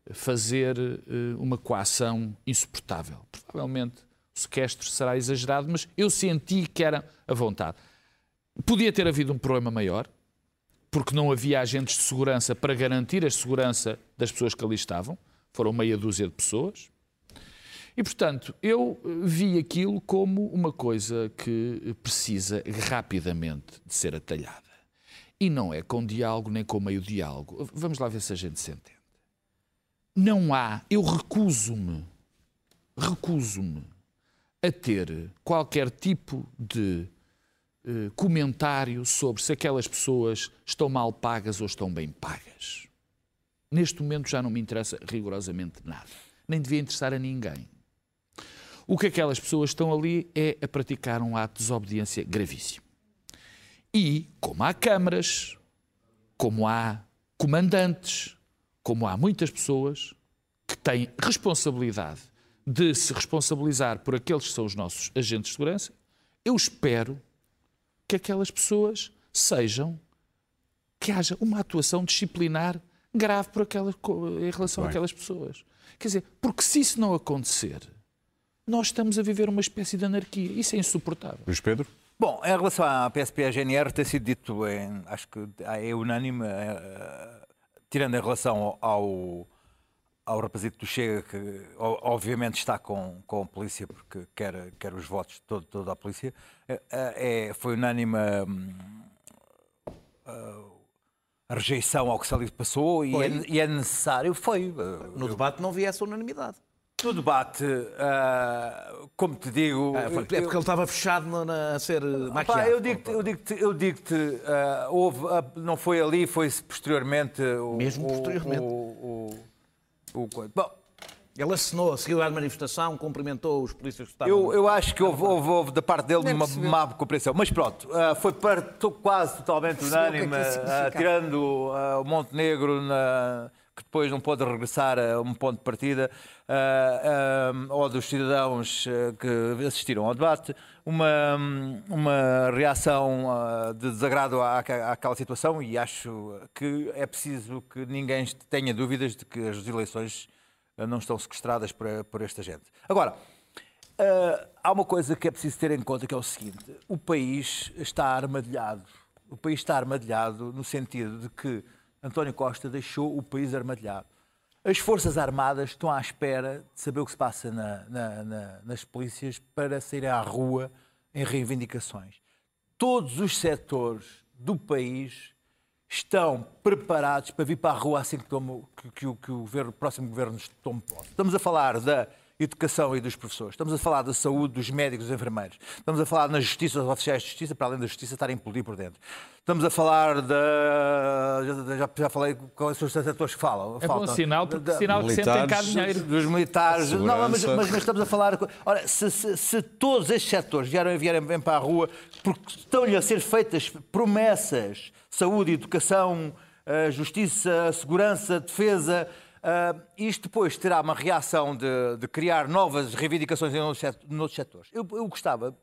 fazer eh, uma coação insuportável. Provavelmente o sequestro será exagerado, mas eu senti que era a vontade. Podia ter havido um problema maior, porque não havia agentes de segurança para garantir a segurança das pessoas que ali estavam foram meia dúzia de pessoas. E, portanto, eu vi aquilo como uma coisa que precisa rapidamente de ser atalhada. E não é com diálogo nem com meio diálogo. Vamos lá ver se a gente se entende. Não há, eu recuso-me, recuso-me a ter qualquer tipo de uh, comentário sobre se aquelas pessoas estão mal pagas ou estão bem pagas. Neste momento já não me interessa rigorosamente nada. Nem devia interessar a ninguém. O que aquelas pessoas estão ali é a praticar um ato de desobediência gravíssimo. E, como há câmaras, como há comandantes, como há muitas pessoas que têm responsabilidade de se responsabilizar por aqueles que são os nossos agentes de segurança, eu espero que aquelas pessoas sejam, que haja uma atuação disciplinar grave por aquela, em relação Bem. àquelas pessoas. Quer dizer, porque se isso não acontecer, nós estamos a viver uma espécie de anarquia. Isso é insuportável. Luís Pedro? Bom, em relação à PSP e à GNR, tem sido dito, em, acho que é unânime, é, tirando em relação ao, ao rapazito do Chega, que obviamente está com, com a polícia, porque quer, quer os votos de todo, toda a polícia, é, é, foi unânime. Hum, a rejeição ao que se ali passou e é, e é, necessário. Foi. No debate não havia essa unanimidade. No debate, uh, como te digo. É, porque eu, ele estava fechado na, a ser maquiado. eu digo-te, eu digo-te, eu digo-te uh, houve, uh, não foi ali, foi posteriormente. O, Mesmo posteriormente. O, o, o, Bom, ele assinou, seguiu a manifestação, cumprimentou os polícias que estavam... Eu, eu acho que houve, houve, houve da parte dele uma má compreensão. Mas pronto, uh, foi para, quase totalmente unânime, uh, tirando uh, o Montenegro, na, que depois não pôde regressar a um ponto de partida, ou dos cidadãos que assistiram ao debate, uma, uma reação de desagrado à, àquela situação e acho que é preciso que ninguém tenha dúvidas de que as eleições não estão sequestradas por, por esta gente. Agora, uh, há uma coisa que é preciso ter em conta que é o seguinte: o país está armadilhado. O país está armadilhado no sentido de que António Costa deixou o país armadilhado. As Forças Armadas estão à espera de saber o que se passa na, na, na, nas polícias para saírem à rua em reivindicações. Todos os setores do país estão preparados para vir para a rua assim que, tomo, que, que, que o, governo, o próximo governo tome posse. Estamos a falar da educação e dos professores, estamos a falar da saúde dos médicos e dos enfermeiros, estamos a falar na justiça dos oficiais de justiça, para além da justiça estarem implodir por dentro. Estamos a falar da. Já, já falei quais são os setores que falam. É bom sinal, porque da, sinal que sentem cá dinheiro. Dos militares. Não, mas, mas, mas, estamos a falar. Ora, se, se, se todos estes setores vierem, vierem para a rua, porque estão-lhe a ser feitas promessas saúde, educação, eh, justiça, segurança, defesa. Uh, isto depois terá uma reação de, de criar novas reivindicações em outros setores. Eu, eu gostava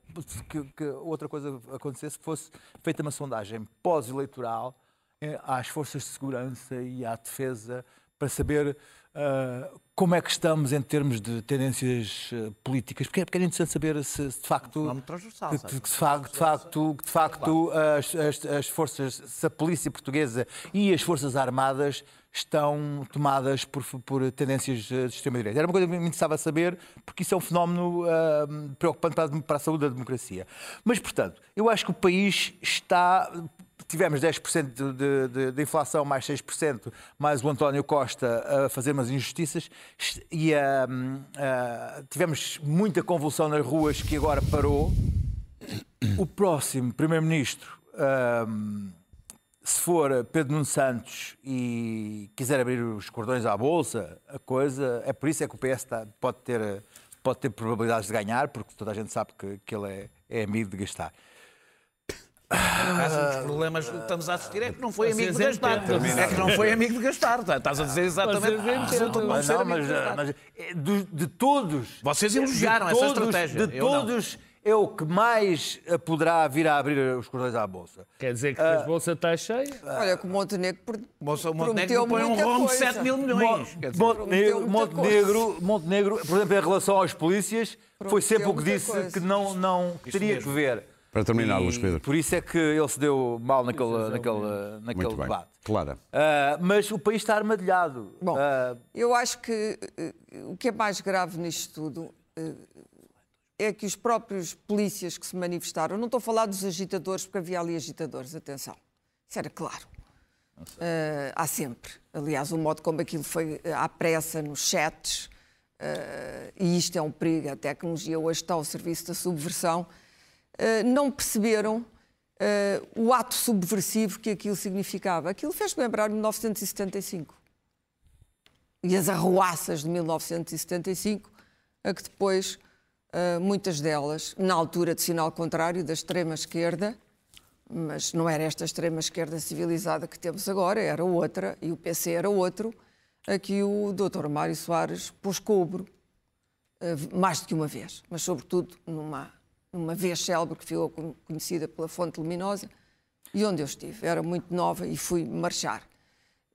que, que, outra coisa acontecesse, que fosse feita uma sondagem pós-eleitoral eh, às forças de segurança e à defesa para saber uh, como é que estamos em termos de tendências uh, políticas, porque é, porque é interessante saber se, se de facto. Que, que, de facto, de facto, de facto as, as, as, forças, se a polícia portuguesa e as forças armadas estão tomadas por, por tendências de extrema-direita. Era uma coisa que me interessava saber, porque isso é um fenómeno uh, preocupante para a, para a saúde da democracia. Mas, portanto, eu acho que o país está tivemos 10% de, de, de, inflação, mais 6%, mais o António Costa a fazer umas injustiças, e uh, uh, tivemos muita convulsão nas ruas que agora parou. O próximo Primeiro-Ministro, se for Pedro Nuno Santos e quiser abrir os cordões à Bolsa, a coisa, é por isso é que o PS está, pode, ter, pode ter probabilidades de ganhar, porque toda a gente sabe que, que ele é, é amigo de gastar. Um dos problemas que estamos a assistir é que não foi amigo de gastar. É que não foi amigo de gastar. Estás a dizer exatamente. Resulta de não ser amigo mas, mas é, de, de, todos. Vocês elogiaram essa estratégia. De todos. É o que mais poderá vir a abrir os cordões à Bolsa. Quer dizer que uh, a Bolsa está cheia? Olha, que o Montenegro, Bolsa, o Montenegro põe um rombo de 7 mil milhões. Montenegro, Montenegro, Montenegro, por exemplo, em relação às polícias, foi sempre o que disse coisa. que não, não teria que ver para terminar, Luís Pedro. Por isso é que ele se deu mal naquele, naquele, naquele Muito debate. Bem. Clara. Uh, mas o país está armadilhado. Bom, uh... eu acho que uh, o que é mais grave nisto tudo é que os próprios polícias que se manifestaram, não estou a falar dos agitadores, porque havia ali agitadores, atenção, isso era claro. há sempre. Aliás, o modo como aquilo foi à pressa nos chats, e isto é um perigo, a tecnologia hoje está ao serviço da subversão eh, não perceberam Uh, o ato subversivo que aquilo significava. Aquilo fez-me lembrar 1975. E as arruaças de 1975, a que depois, uh, muitas delas, na altura de sinal contrário da extrema-esquerda, mas não era esta extrema-esquerda civilizada que temos agora, era outra, e o PC era outro, a que o Dr. Mário Soares pôs cobro, uh, mais do que uma vez, mas sobretudo numa uma vez célebre que ficou conhecida pela Fonte Luminosa, e onde eu estive. Era muito nova e fui marchar.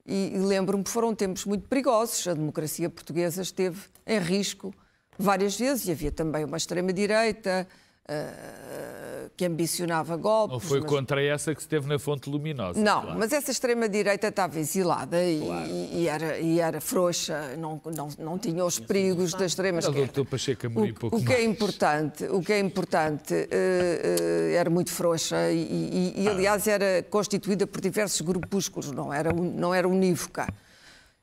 E, e lembro-me foram tempos muito perigosos. A democracia portuguesa esteve em risco várias vezes e havia também uma extrema-direita. Uh, que ambicionava golpes. Não foi mas... contra essa que se teve na Fonte Luminosa. Não, claro. mas essa extrema-direita estava exilada e, claro. e, era, e era frouxa, não, não, não tinha os perigos da extrema-esquerda. O, o que é importante, o que é importante uh, uh, era muito frouxa e, e, e, aliás, era constituída por diversos grupúsculos, não era, não era unívoca.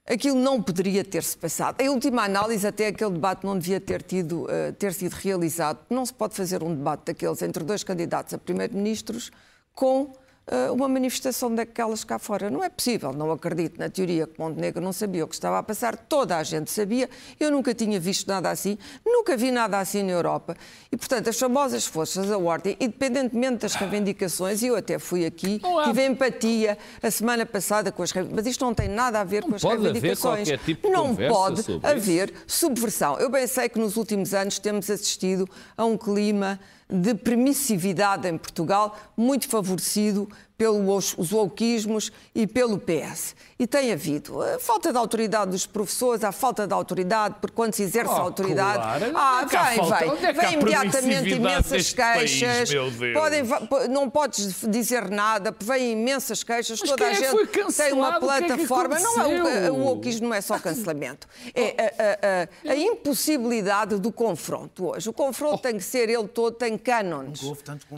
Aquilo não poderia ter-se passado. Em última análise, até aquele debate não devia ter, tido, uh, ter sido realizado. Não se pode fazer um debate daqueles entre dois candidatos a primeiro-ministros com eh, uma manifestação daquelas cá fora. Não é possível, não acredito na teoria que Montenegro não sabia o que estava a passar, toda a gente sabia, eu nunca tinha visto nada assim, nunca vi nada assim na Europa. E, portanto, as famosas forças da ordem, independentemente das reivindicações, e eu até fui aqui, tive empatia a semana passada com as reivindicações, mas isto não tem nada a ver não com as reivindicações. Tipo não pode haver isso. subversão. Eu bem sei que nos últimos anos temos assistido a um clima de permissividade em Portugal, muito favorecido pelos wokeismos e pelo PS. E tem havido a falta de autoridade dos professores, a falta de autoridade, porque quando se exerce oh, a autoridade. Claro. Ah, vem, falta, vem. É vem imediatamente imensas queixas. País, podem, não podes dizer nada, vêm imensas queixas, Mas toda a é gente tem uma plataforma. Que é não é o, o wokeismo não é só cancelamento. É a, a, a, a, impossibilidade do confronto hoje. O confronto oh. tem que ser ele todo, tem cânones.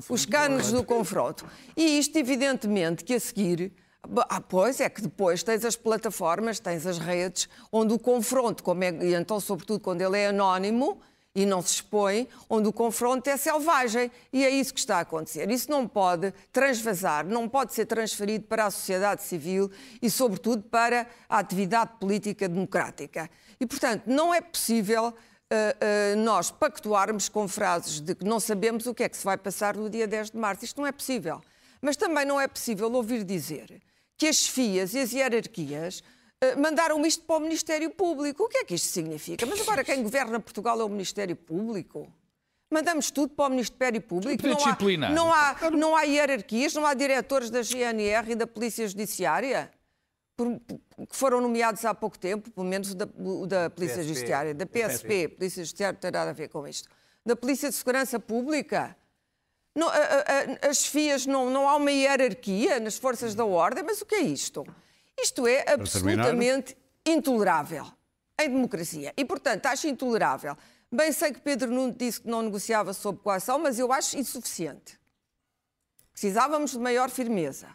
Os cânones do confronto. E isto, evidentemente, que a seguir ah, pois é que depois tens as plataformas, tens as redes, onde o confronto, como é, e então, sobretudo quando ele é anónimo e não se expõe, onde o confronto é selvagem. E é isso que está a acontecer. Isso não pode transvasar, não pode ser transferido para a sociedade civil e, sobretudo, para a atividade política democrática. E, portanto, não é possível. Uh, uh, nós pactuarmos com frases de que não sabemos o que é que se vai passar no dia 10 de março. Isto não é possível. Mas também não é possível ouvir dizer que as FIAs e as hierarquias uh, mandaram isto para o Ministério Público. O que é que isto significa? Mas agora quem governa Portugal é o Ministério Público? Mandamos tudo para o Ministério Público. Não há, não, há, não há hierarquias, não há diretores da GNR e da Polícia Judiciária que foram nomeados há pouco tempo, pelo menos o da, da Polícia PSP, Judiciária, da PSP, PSP. Polícia Judiciária não tem nada a ver com isto, da Polícia de Segurança Pública. Não, a, a, as FIAs, não, não há uma hierarquia nas forças da ordem, mas o que é isto? Isto é absolutamente intolerável em democracia. E, portanto, acho intolerável. Bem sei que Pedro Nuno disse que não negociava sob coação, mas eu acho insuficiente. Precisávamos de maior firmeza.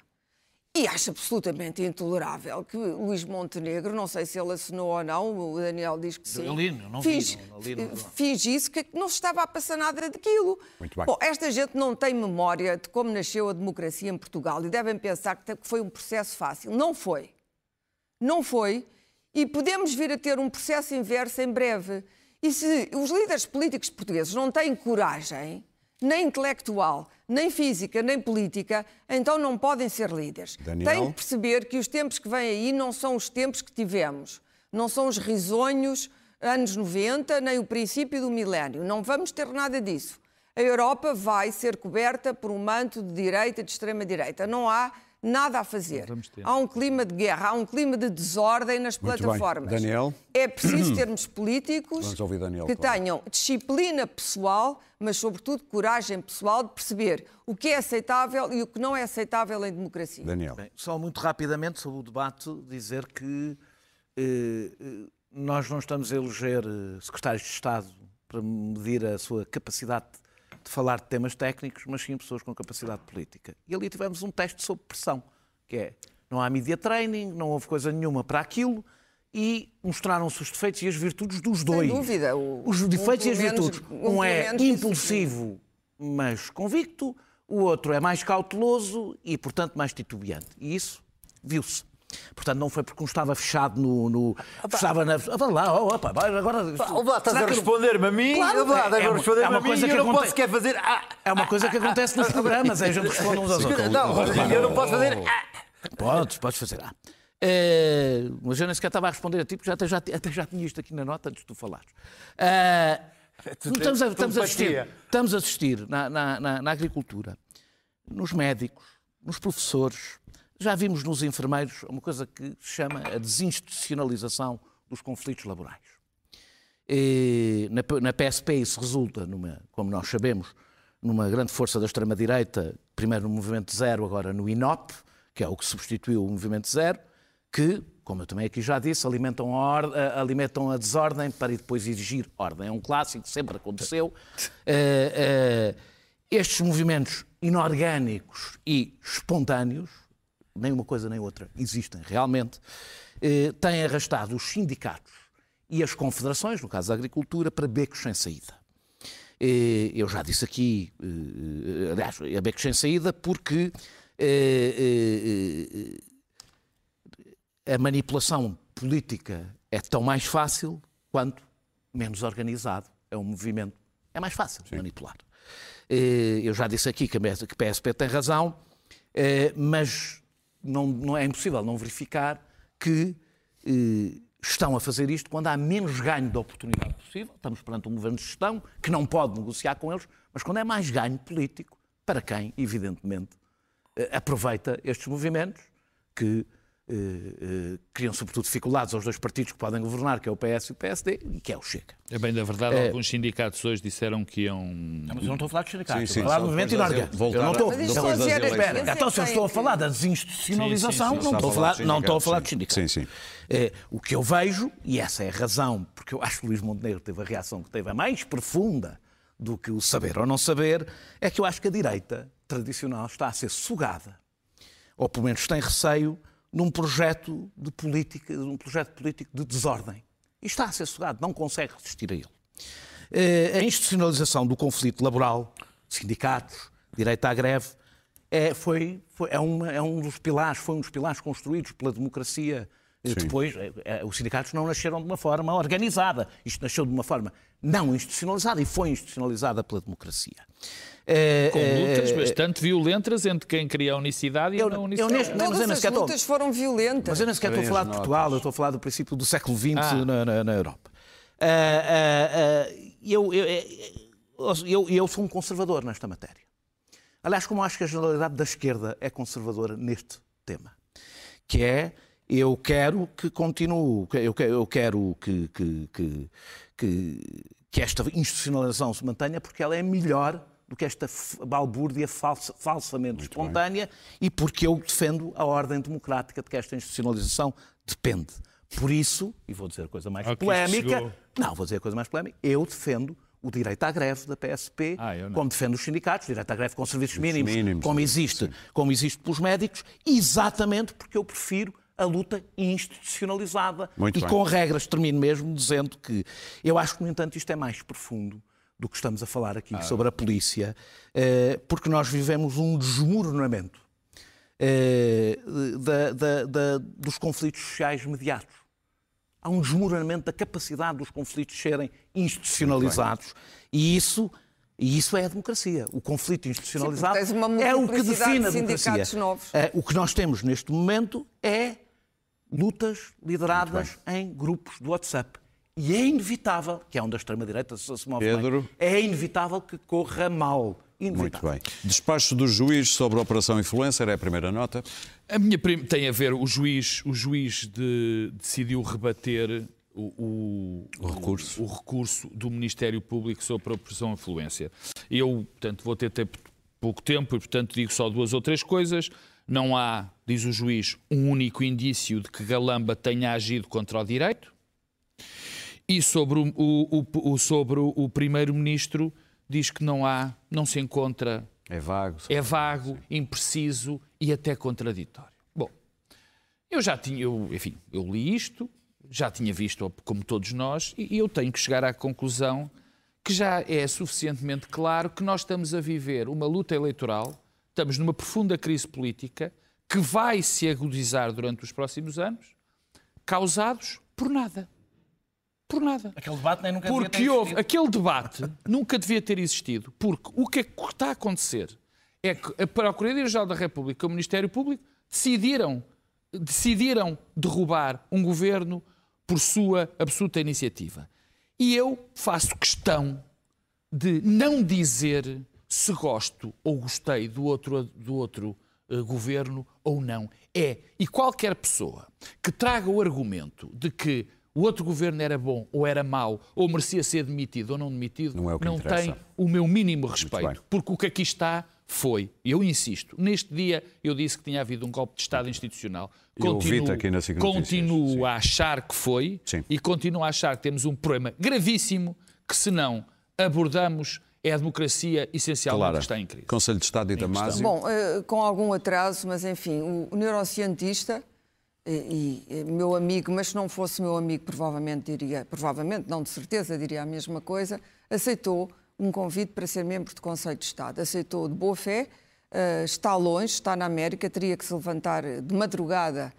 E acho absolutamente intolerável que Luís Montenegro, não sei se ele assinou ou não, o Daniel diz que sim. Eu li, não fiz, vi, não, li, não, isso, que não estava a passar nada daquilo. Muito bem. Bom, esta gente não tem memória de como nasceu a democracia em Portugal e devem pensar que foi um processo fácil. Não foi. Não foi. E podemos vir a ter um processo inverso em breve. E se os líderes políticos portugueses não têm coragem nem intelectual, nem física, nem política, então não podem ser líderes. Daniel? Têm que perceber que os tempos que vêm aí não são os tempos que tivemos. Não são os risonhos anos 90, nem o princípio do milénio. Não vamos ter nada disso. A Europa vai ser coberta por um manto de direita e de extrema-direita. Não há nada a fazer. Há um clima de guerra, há um clima de desordem nas plataformas. Bem. Daniel? É preciso *clears throat* termos políticos Daniel, que claro. tenham disciplina pessoal, mas sobretudo coragem pessoal de perceber o que é aceitável e o que não é aceitável em democracia. Daniel. Bem, só muito rapidamente sobre o debate, dizer que eh, eh nós não estamos a eleger eh, secretários de Estado para medir a sua capacidade de falar de temas técnicos, mas sim pessoas com capacidade política. E ali tivemos um teste sob pressão, que é não há media training, não houve coisa nenhuma para aquilo e mostraram-se os defeitos e as virtudes dos dois. Sem dúvida. O, os defeitos um e as virtudes. Um, um é impulsivo, mas convicto, o outro é mais cauteloso e, portanto, mais titubeante. E isso viu-se. Portanto, não foi porque um estava fechado no. no estava na. Ah, lá, oh, opa, agora. Opa, estás a responder-me a mim? Claro, opa, estás é, a responder-me é a mim coisa que eu não posso quer fazer. Ah, É uma coisa que acontece nos programas, é a gente responde uns aos outros. não, eu não posso fazer. Ah. Podes, podes fazer. Ah. Eh, mas eu nem sequer estava a responder a ti, porque já, até, já, até já tinha isto aqui na nota antes de tu falares. Eh, estamos, a, estamos a assistir, estamos a assistir na, na- na- na agricultura, nos médicos, nos professores, já vimos nos enfermeiros uma coisa que se chama a desinstitucionalização dos conflitos laborais. E na, PSP isso resulta, numa, como nós sabemos, numa grande força da extrema-direita, primeiro no Movimento Zero, agora no INOP, que é o que substituiu o Movimento Zero, que, como eu também aqui já disse, alimentam a- alimentam a desordem para depois exigir ordem. É um clássico, sempre aconteceu. Eh, eh, estes movimentos inorgânicos e espontâneos, nem uma coisa nem outra, existem realmente. eh, tem arrastado os sindicatos e as confederações, no caso da agricultura, para becos sem saída. Eh, eu já disse aqui, eh, aliás, a becos sem saída, porque a manipulação política é tão mais fácil quanto menos organizado é um movimento. É mais fácil Sim. manipular. Eu já disse aqui que a PSP tem razão, mas não, não é impossível não verificar que eh, estão a fazer isto quando há menos ganho de oportunidade possível. Estamos perante um governo de gestão que não pode negociar com eles, mas quando é mais ganho político para quem, evidentemente, eh, aproveita estes movimentos que criam sobretudo dificuldades aos dois partidos que podem governar, que é o PS e o PSD, e que é o Chega. É bem da verdade, é... alguns sindicatos hoje disseram que iam... Não, mas eu não estou a falar de sindicatos, sim, sim, estou a falar do movimento. Eu não estou... Então, se eu estou a falar da desinstitucionalização, não, estou a falar, não estou a falar de sindicatos. Sim, sim. É, o que eu vejo, e essa é a razão, porque eu acho que Luís Montenegro teve a reação que teve a mais profunda do que o saber ou não saber, é que eu acho que a direita tradicional está a ser sugada, ou pelo menos tem receio num projeto de política, num projeto político de desordem. E está a ser sugado, não consegue resistir a ele. Eh, a institucionalização do conflito laboral, sindicatos, direito à greve, é, foi, foi é, uma, é, um dos pilares, foi um dos pilares construídos pela democracia. Sim. Depois, é, os sindicatos não nasceram de uma forma organizada. Isto nasceu de uma forma não institucionalizada e foi institucionalizada pela democracia. É, Com lutas é, bastante violentas entre quem queria a unicidade e eu, a não unicidade. Eu Todas mas as lutas estou, foram violentas. Mas eu nem sequer estou a falar de Portugal, eu estou a falar do princípio do século XX ah. na, na, na, Europa. Uh, uh, uh, eu, eu, eu, eu sou um conservador nesta matéria. Aliás, como acho que a generalidade da esquerda é conservadora neste tema, que é eu quero que continue, eu quero, eu quero que, que, que, que, que esta institucionalização se mantenha porque ela é melhor do que esta balbúrdia falsa, falsamente Muito espontânea bem. e porque eu defendo a ordem democrática de que esta institucionalização depende. Por isso, e vou dizer a coisa mais polémica, não, vou dizer a coisa mais polémica, eu defendo o direito à greve da PSP, ah, como defendo os sindicatos, o direito à greve com serviços mínimos, mínimos como, existe, como existe pelos médicos, exatamente porque eu prefiro a luta institucionalizada Muito e bem. com regras. Termino mesmo dizendo que eu acho que, no entanto, isto é mais profundo do que estamos a falar aqui ah. sobre a polícia, eh, porque nós vivemos um desmoronamento eh, da, da, da, dos conflitos sociais mediatos. Há um desmoronamento da capacidade dos conflitos serem institucionalizados. E isso e isso é a democracia. O conflito institucionalizado Sim, é o que define a democracia. Novos. Eh, o que nós temos neste momento é lutas lideradas em grupos do WhatsApp. E é inevitável, que é onde a extrema-direita se move Pedro. Bem, é inevitável que corra mal. Inevitável. Muito bem. Despacho do juiz sobre a Operação Influencer é a primeira nota. A minha prim... tem a ver, o juiz, o juiz de... decidiu rebater o, o, o, recurso. O, recurso do Ministério Público sobre a Operação Influência. Eu, portanto, vou ter tempo, pouco tempo e, portanto, digo só duas ou três coisas. Não há, diz o juiz, um único indício de que Galamba tenha agido contra o direito. E sobre o, o, o sobre o primeiro-ministro diz que não há, não se encontra. É vago. É vago, impreciso e até contraditório. Bom, eu já tinha, eu, enfim, eu li isto, já tinha visto, como todos nós, e eu tenho que chegar à conclusão que já é suficientemente claro que nós estamos a viver uma luta eleitoral, estamos numa profunda crise política que vai se agudizar durante os próximos anos, causados por nada por nada. Aquele debate nem nunca porque devia ter houve, Aquele debate nunca devia ter existido, porque o que, é que está a acontecer é que a Procuradoria-Geral da República e o Ministério Público decidiram, decidiram derrubar um governo por sua absoluta iniciativa. E eu faço questão de não dizer se gosto ou gostei do outro, do outro uh, governo ou não. É, e qualquer pessoa que traga o argumento de que o outro governo era bom ou era mau, ou merecia ser demitido ou não demitido, não, é não tem o meu mínimo respeito. Porque o que aqui está foi, eu insisto, neste dia eu disse que tinha havido um golpe de Estado institucional. Continuo, aqui na continuo a achar que foi Sim. e continuo a achar que temos um problema gravíssimo que se não abordamos é a democracia essencial claro. que está em crise. Conselho de Estado e Damasio. Bom, uh, com algum atraso, mas enfim, o neurocientista e, e, meu amigo, mas se não fosse meu amigo, provavelmente diria, provavelmente, não de certeza, diria a mesma coisa, aceitou um convite para ser membro do Conselho de Estado. Aceitou de boa fé, uh, está longe, está na América, teria que se levantar de madrugada,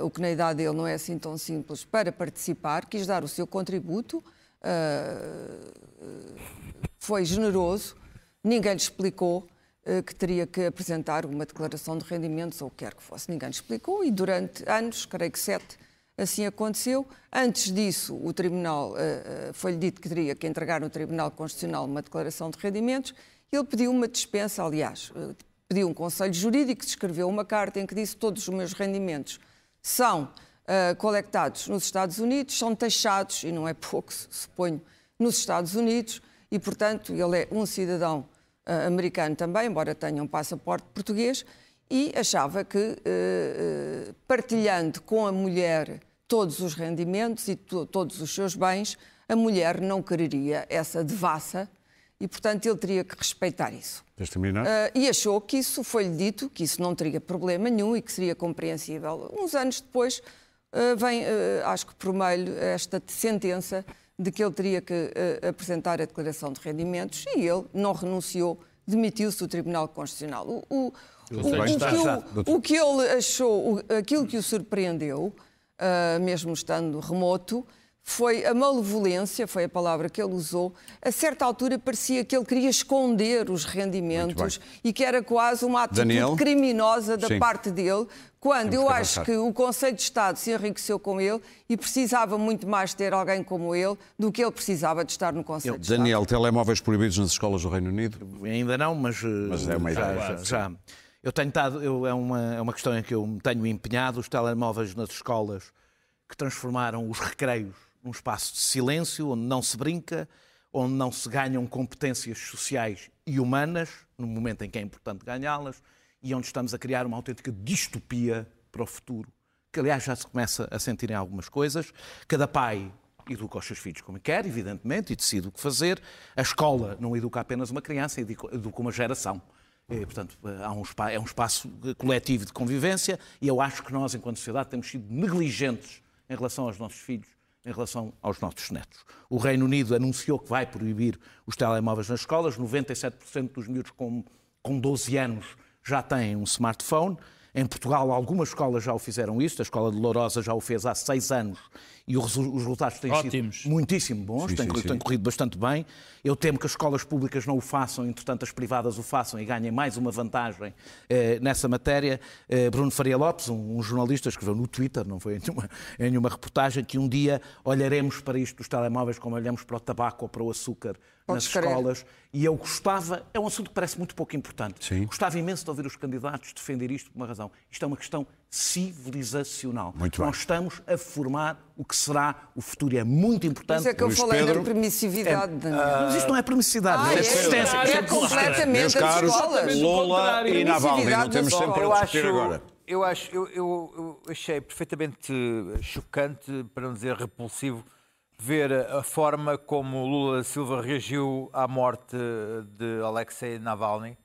uh, o que na idade dele não é assim tão simples, para participar, quis dar o seu contributo, uh, foi generoso, ninguém lhe explicou que teria que apresentar uma declaração de rendimentos ou o que quer que fosse. Ninguém explicou e durante anos, creio que sete, assim aconteceu. Antes disso, o Tribunal, foi-lhe dito que teria que entregar no Tribunal Constitucional uma declaração de rendimentos ele pediu uma dispensa, aliás, eh, pediu um conselho jurídico, escreveu uma carta em que disse todos os meus rendimentos são uh, nos Estados Unidos, são taxados, e não é pouco, *laughs* suponho, nos Estados Unidos, e, portanto, ele é um cidadão uh, americano também, embora tenha um passaporte português, e achava que, uh, partilhando com a mulher todos os rendimentos e todos os seus bens, a mulher não quereria essa devassa e, portanto, ele teria que respeitar isso. Uh, e achou que isso foi-lhe dito, que isso não teria problema nenhum e que seria compreensível. Uns anos depois, uh, vem, uh, acho que por meio, esta sentença de que ele teria que apresentar a declaração de rendimentos e ele não renunciou, demitiu-se do Tribunal Constitucional. O, o, o, o, que, o que ele achou, aquilo que o surpreendeu, mesmo estando remoto, foi a malevolência, foi a palavra que ele usou. A certa altura parecia que ele queria esconder os rendimentos e que era quase uma atitude Daniel? criminosa da Sim. parte dele, quando Temos eu que acho que o Conselho de Estado se enriqueceu com ele e precisava muito mais ter alguém como ele do que ele precisava de estar no Conselho de Daniel, Estado. Daniel, telemóveis proibidos nas escolas do Reino Unido? Ainda não, mas, mas é uma já. Já, já. Eu tenho estado, eu, é, uma, é uma questão em que eu me tenho empenhado, os telemóveis nas escolas que transformaram os recreios num espaço de silêncio, onde não se brinca, onde não se ganham competências sociais e humanas, no momento em que é importante ganhá-las, e onde estamos a criar uma autêntica distopia para o futuro, que aliás já se começa a sentir em algumas coisas. Cada pai educa os seus filhos como quer, evidentemente, e decide o que fazer. A escola não educa apenas uma criança, educa uma geração. E, portanto, há um, é um espaço coletivo de convivência e eu acho que nós, enquanto sociedade, temos sido negligentes em relação aos nossos filhos em relação aos nossos netos. O Reino Unido anunciou que vai proibir os telemóveis nas escolas, 97% dos miúdos com, com 12 anos já têm um smartphone. Em Portugal, algumas escolas já o fizeram isso, a Escola de Lourosa já o fez há seis anos e os resultados têm Ótimos. sido muitíssimo bons, sim, têm, sim, têm, corrido bastante bem. Eu temo que as escolas públicas não o façam, entretanto as privadas o façam e ganhem mais uma vantagem eh, nessa matéria. Eh, Bruno Faria Lopes, um, um, jornalista, escreveu no Twitter, não foi em nenhuma, em nenhuma reportagem, que um dia olharemos para isto dos telemóveis como olhamos para o tabaco ou para o açúcar nas escolas. E eu gostava, é um assunto que parece muito pouco importante, Sim. gostava imenso de ouvir os candidatos defender isto por uma razão. Isto é uma questão civilizacional. Muito bem. Nós estamos a formar o que será o futuro. É muito importante. Isso é que eu Luís falei Pedro... da permissividade. É, uh... Mas isto não é permissividade, ah, é, é assistência. É, é completamente Meus caros, Lola e Navalny, não temos sempre para discutir agora. Eu acho, eu, eu, eu achei perfeitamente chocante, para não dizer repulsivo, ver a forma como Lula Silva reagiu à morte de Alexei Navalny.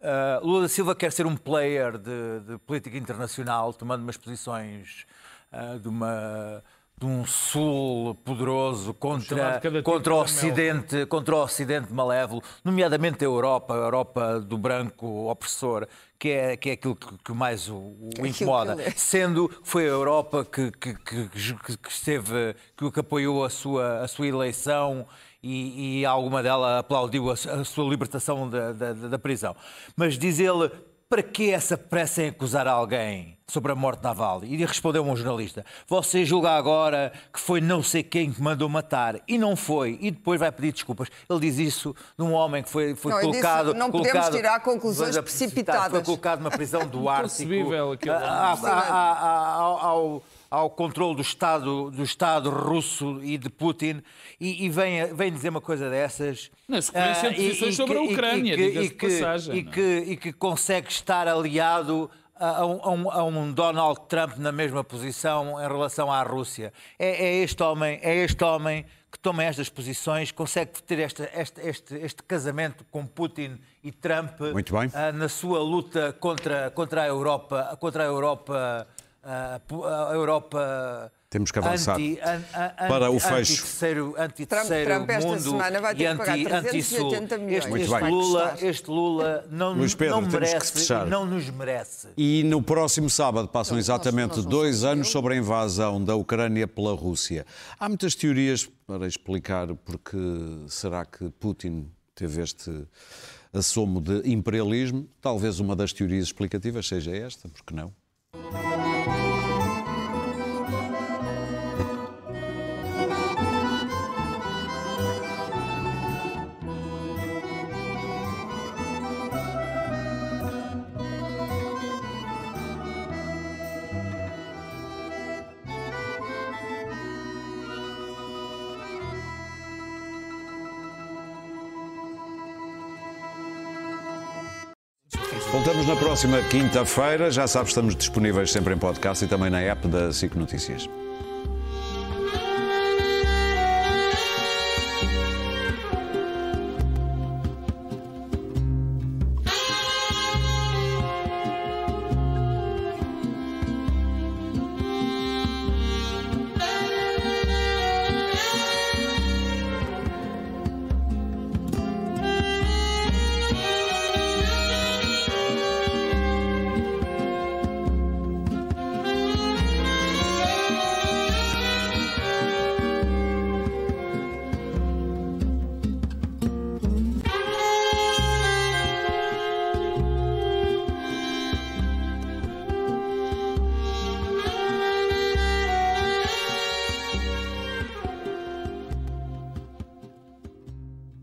Uh, Lula da Silva quer ser um player de, de política internacional, tomando umas posições uh, de, uma, de um sul poderoso contra, contra, o Ocidente, contra o Ocidente malévolo, nomeadamente a Europa, a Europa do branco opressor, que é, que é aquilo que, que mais o, o incomoda. Sendo foi a Europa que, que, que, que esteve, que, que apoiou a sua, a sua eleição e, e alguma dela aplaudiu a, a sua libertação da, da, da, prisão. Mas diz ele, para que essa pressa em acusar alguém sobre a morte naval? E respondeu um jornalista, você julga agora que foi não sei quem que mandou matar, e não foi, e depois vai pedir desculpas. Ele diz isso de um homem que foi, foi não, colocado... Disse, não colocado, podemos tirar conclusões precipitadas. Foi colocado numa prisão do *laughs* Ártico. aquilo. Ao, ao controle do Estado, do Estado russo e de Putin e, e vem, vem dizer uma coisa dessas. Na sequência uh, de posições sobre a Ucrânia, e que, passagem. E que, e que consegue estar aliado a um, a, um, Donald Trump na mesma posição em relação à Rússia. É, é, este homem, é este homem que toma estas posições, consegue ter este, este, este, este casamento com Putin e Trump uh, na sua luta contra, contra a Europa, contra a Europa a Europa temos que avançar anti, an, an, para o fecho. Anti-terceiro anti -terceiro Trump, Trump mundo semana vai ter e anti, que pagar 380 milhões. Este, este Lula, este Lula não, Pedro, não merece não nos merece. E no próximo sábado passam então, exatamente nós, nós dois anos sobre a invasão da Ucrânia pela Rússia. Há muitas teorias para explicar porque será que Putin teve este assomo de imperialismo. Talvez uma das teorias explicativas seja esta, porque não? thank you próxima quinta-feira. Já sabes, estamos disponíveis sempre em podcast e também na app da SIC Notícias.